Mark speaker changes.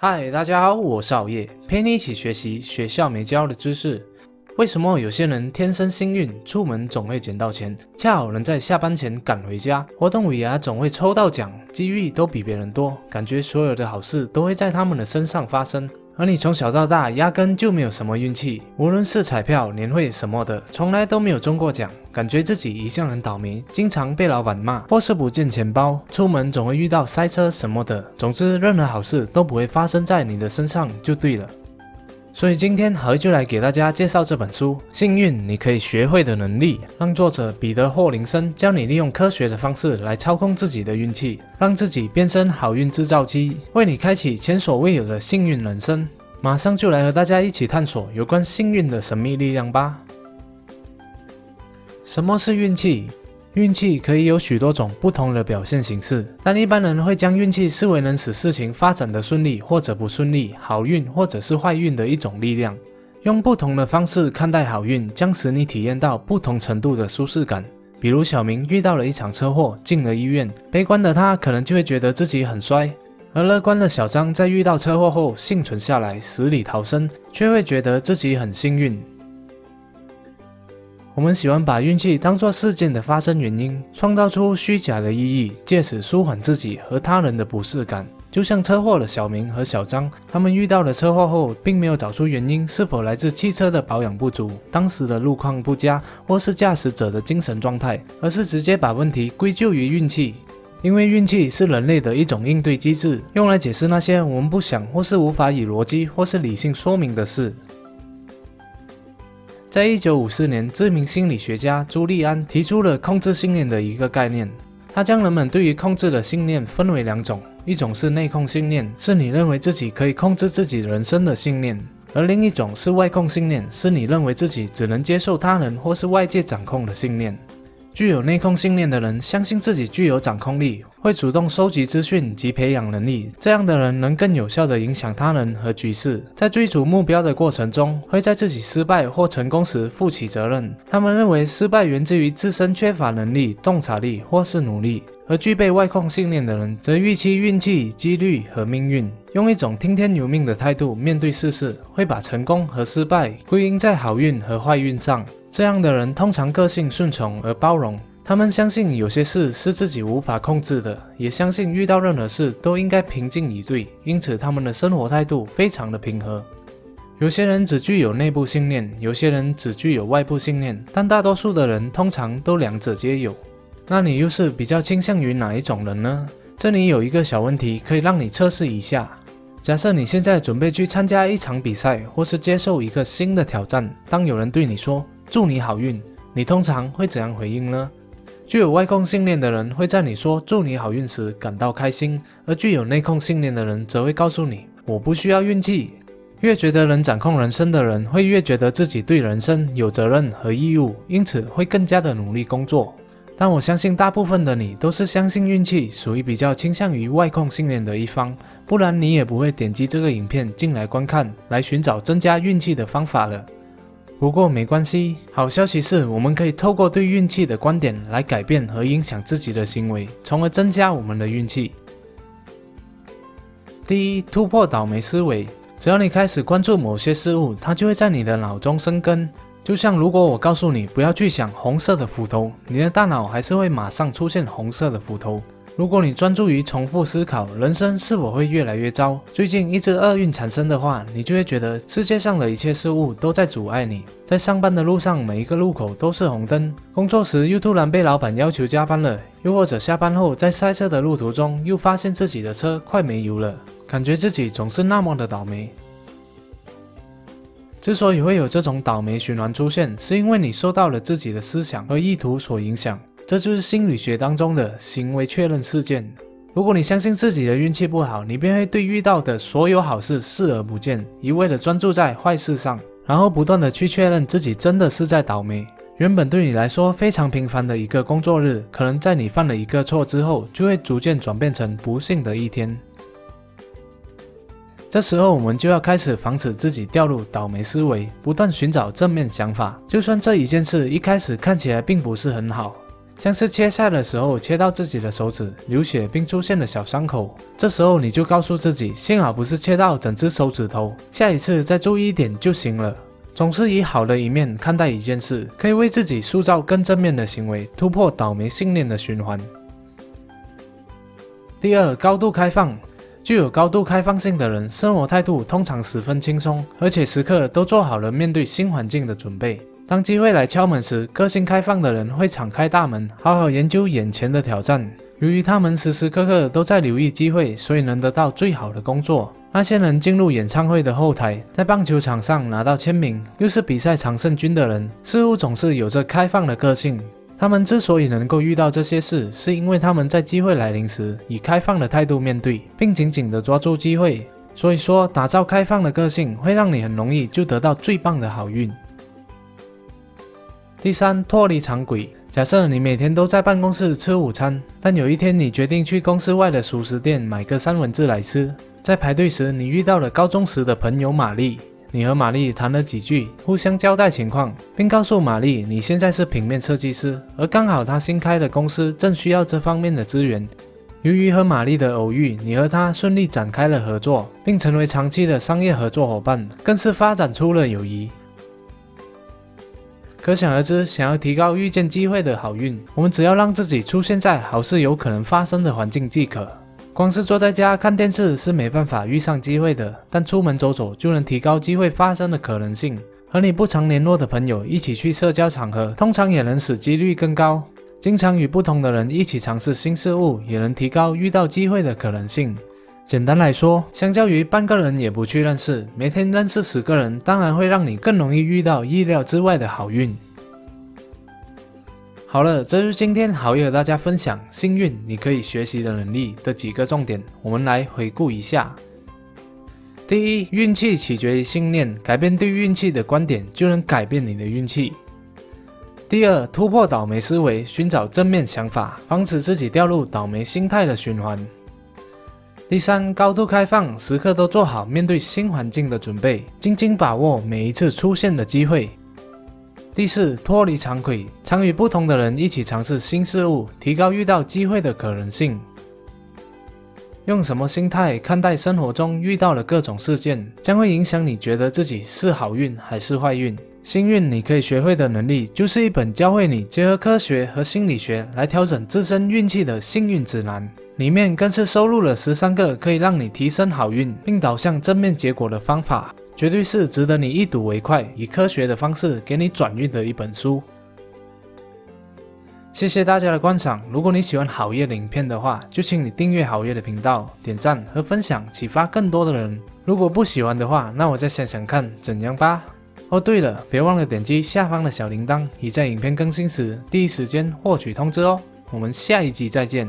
Speaker 1: 嗨，大家好，我是熬夜，陪你一起学习学校没教的知识。为什么有些人天生幸运，出门总会捡到钱，恰好能在下班前赶回家？活动尾牙总会抽到奖，机遇都比别人多，感觉所有的好事都会在他们的身上发生。而你从小到大压根就没有什么运气，无论是彩票、年会什么的，从来都没有中过奖，感觉自己一向很倒霉，经常被老板骂，或是不见钱包，出门总会遇到塞车什么的。总之，任何好事都不会发生在你的身上就对了。所以今天何就来给大家介绍这本书《幸运你可以学会的能力》，让作者彼得霍林森教你利用科学的方式来操控自己的运气，让自己变身好运制造机，为你开启前所未有的幸运人生。马上就来和大家一起探索有关幸运的神秘力量吧。什么是运气？运气可以有许多种不同的表现形式，但一般人会将运气视为能使事情发展的顺利或者不顺利、好运或者是坏运的一种力量。用不同的方式看待好运，将使你体验到不同程度的舒适感。比如小明遇到了一场车祸，进了医院，悲观的他可能就会觉得自己很衰；而乐观的小张在遇到车祸后幸存下来，死里逃生，却会觉得自己很幸运。我们喜欢把运气当作事件的发生原因，创造出虚假的意义，借此舒缓自己和他人的不适感。就像车祸的小明和小张，他们遇到了车祸后，并没有找出原因是否来自汽车的保养不足、当时的路况不佳，或是驾驶者的精神状态，而是直接把问题归咎于运气。因为运气是人类的一种应对机制，用来解释那些我们不想或是无法以逻辑或是理性说明的事。在一九五四年，知名心理学家朱利安提出了控制信念的一个概念。他将人们对于控制的信念分为两种：一种是内控信念，是你认为自己可以控制自己人生的信念；而另一种是外控信念，是你认为自己只能接受他人或是外界掌控的信念。具有内控信念的人，相信自己具有掌控力，会主动收集资讯及培养能力。这样的人能更有效地影响他人和局势。在追逐目标的过程中，会在自己失败或成功时负起责任。他们认为失败源自于自身缺乏能力、洞察力或是努力。而具备外控信念的人，则预期运气、几率和命运，用一种听天由命的态度面对世事，会把成功和失败归因在好运和坏运上。这样的人通常个性顺从而包容，他们相信有些事是自己无法控制的，也相信遇到任何事都应该平静以对，因此他们的生活态度非常的平和。有些人只具有内部信念，有些人只具有外部信念，但大多数的人通常都两者皆有。那你又是比较倾向于哪一种人呢？这里有一个小问题可以让你测试一下。假设你现在准备去参加一场比赛，或是接受一个新的挑战，当有人对你说“祝你好运”，你通常会怎样回应呢？具有外控信念的人会在你说“祝你好运”时感到开心，而具有内控信念的人则会告诉你“我不需要运气”。越觉得能掌控人生的人，会越觉得自己对人生有责任和义务，因此会更加的努力工作。但我相信大部分的你都是相信运气，属于比较倾向于外控信念的一方，不然你也不会点击这个影片进来观看，来寻找增加运气的方法了。不过没关系，好消息是我们可以透过对运气的观点来改变和影响自己的行为，从而增加我们的运气。第一，突破倒霉思维。只要你开始关注某些事物，它就会在你的脑中生根。就像如果我告诉你不要去想红色的斧头，你的大脑还是会马上出现红色的斧头。如果你专注于重复思考人生是否会越来越糟，最近一直厄运产生的话，你就会觉得世界上的一切事物都在阻碍你。在上班的路上，每一个路口都是红灯；工作时又突然被老板要求加班了；又或者下班后在塞车的路途中又发现自己的车快没油了，感觉自己总是那么的倒霉。之所以会有这种倒霉循环出现，是因为你受到了自己的思想和意图所影响，这就是心理学当中的行为确认事件。如果你相信自己的运气不好，你便会对遇到的所有好事视而不见，一味的专注在坏事上，然后不断的去确认自己真的是在倒霉。原本对你来说非常平凡的一个工作日，可能在你犯了一个错之后，就会逐渐转变成不幸的一天。这时候，我们就要开始防止自己掉入倒霉思维，不断寻找正面想法。就算这一件事一开始看起来并不是很好，像是切菜的时候切到自己的手指流血并出现了小伤口，这时候你就告诉自己，幸好不是切到整只手指头，下一次再注意一点就行了。总是以好的一面看待一件事，可以为自己塑造更正面的行为，突破倒霉信念的循环。第二，高度开放。具有高度开放性的人，生活态度通常十分轻松，而且时刻都做好了面对新环境的准备。当机会来敲门时，个性开放的人会敞开大门，好好研究眼前的挑战。由于他们时时刻刻都在留意机会，所以能得到最好的工作。那些能进入演唱会的后台，在棒球场上拿到签名，又是比赛常胜军的人，似乎总是有着开放的个性。他们之所以能够遇到这些事，是因为他们在机会来临时以开放的态度面对，并紧紧地抓住机会。所以说，打造开放的个性会让你很容易就得到最棒的好运。第三，脱离常轨。假设你每天都在办公室吃午餐，但有一天你决定去公司外的熟食店买个三文治来吃，在排队时你遇到了高中时的朋友玛丽。你和玛丽谈了几句，互相交代情况，并告诉玛丽你现在是平面设计师，而刚好他新开的公司正需要这方面的资源。由于和玛丽的偶遇，你和他顺利展开了合作，并成为长期的商业合作伙伴，更是发展出了友谊。可想而知，想要提高遇见机会的好运，我们只要让自己出现在好事有可能发生的环境即可。光是坐在家看电视是没办法遇上机会的，但出门走走就能提高机会发生的可能性。和你不常联络的朋友一起去社交场合，通常也能使几率更高。经常与不同的人一起尝试新事物，也能提高遇到机会的可能性。简单来说，相较于半个人也不去认识，每天认识十个人，当然会让你更容易遇到意料之外的好运。好了，这是今天好友和大家分享幸运你可以学习的能力的几个重点，我们来回顾一下。第一，运气取决于信念，改变对运气的观点，就能改变你的运气。第二，突破倒霉思维，寻找正面想法，防止自己掉入倒霉心态的循环。第三，高度开放，时刻都做好面对新环境的准备，精精把握每一次出现的机会。第四，脱离常轨，常与不同的人一起尝试新事物，提高遇到机会的可能性。用什么心态看待生活中遇到的各种事件，将会影响你觉得自己是好运还是坏运。幸运你可以学会的能力，就是一本教会你结合科学和心理学来调整自身运气的幸运指南，里面更是收录了十三个可以让你提升好运并导向正面结果的方法。绝对是值得你一睹为快，以科学的方式给你转运的一本书。谢谢大家的观赏。如果你喜欢好夜的影片的话，就请你订阅好夜的频道，点赞和分享，启发更多的人。如果不喜欢的话，那我再想想看怎样吧。哦，对了，别忘了点击下方的小铃铛，以在影片更新时第一时间获取通知哦。我们下一集再见。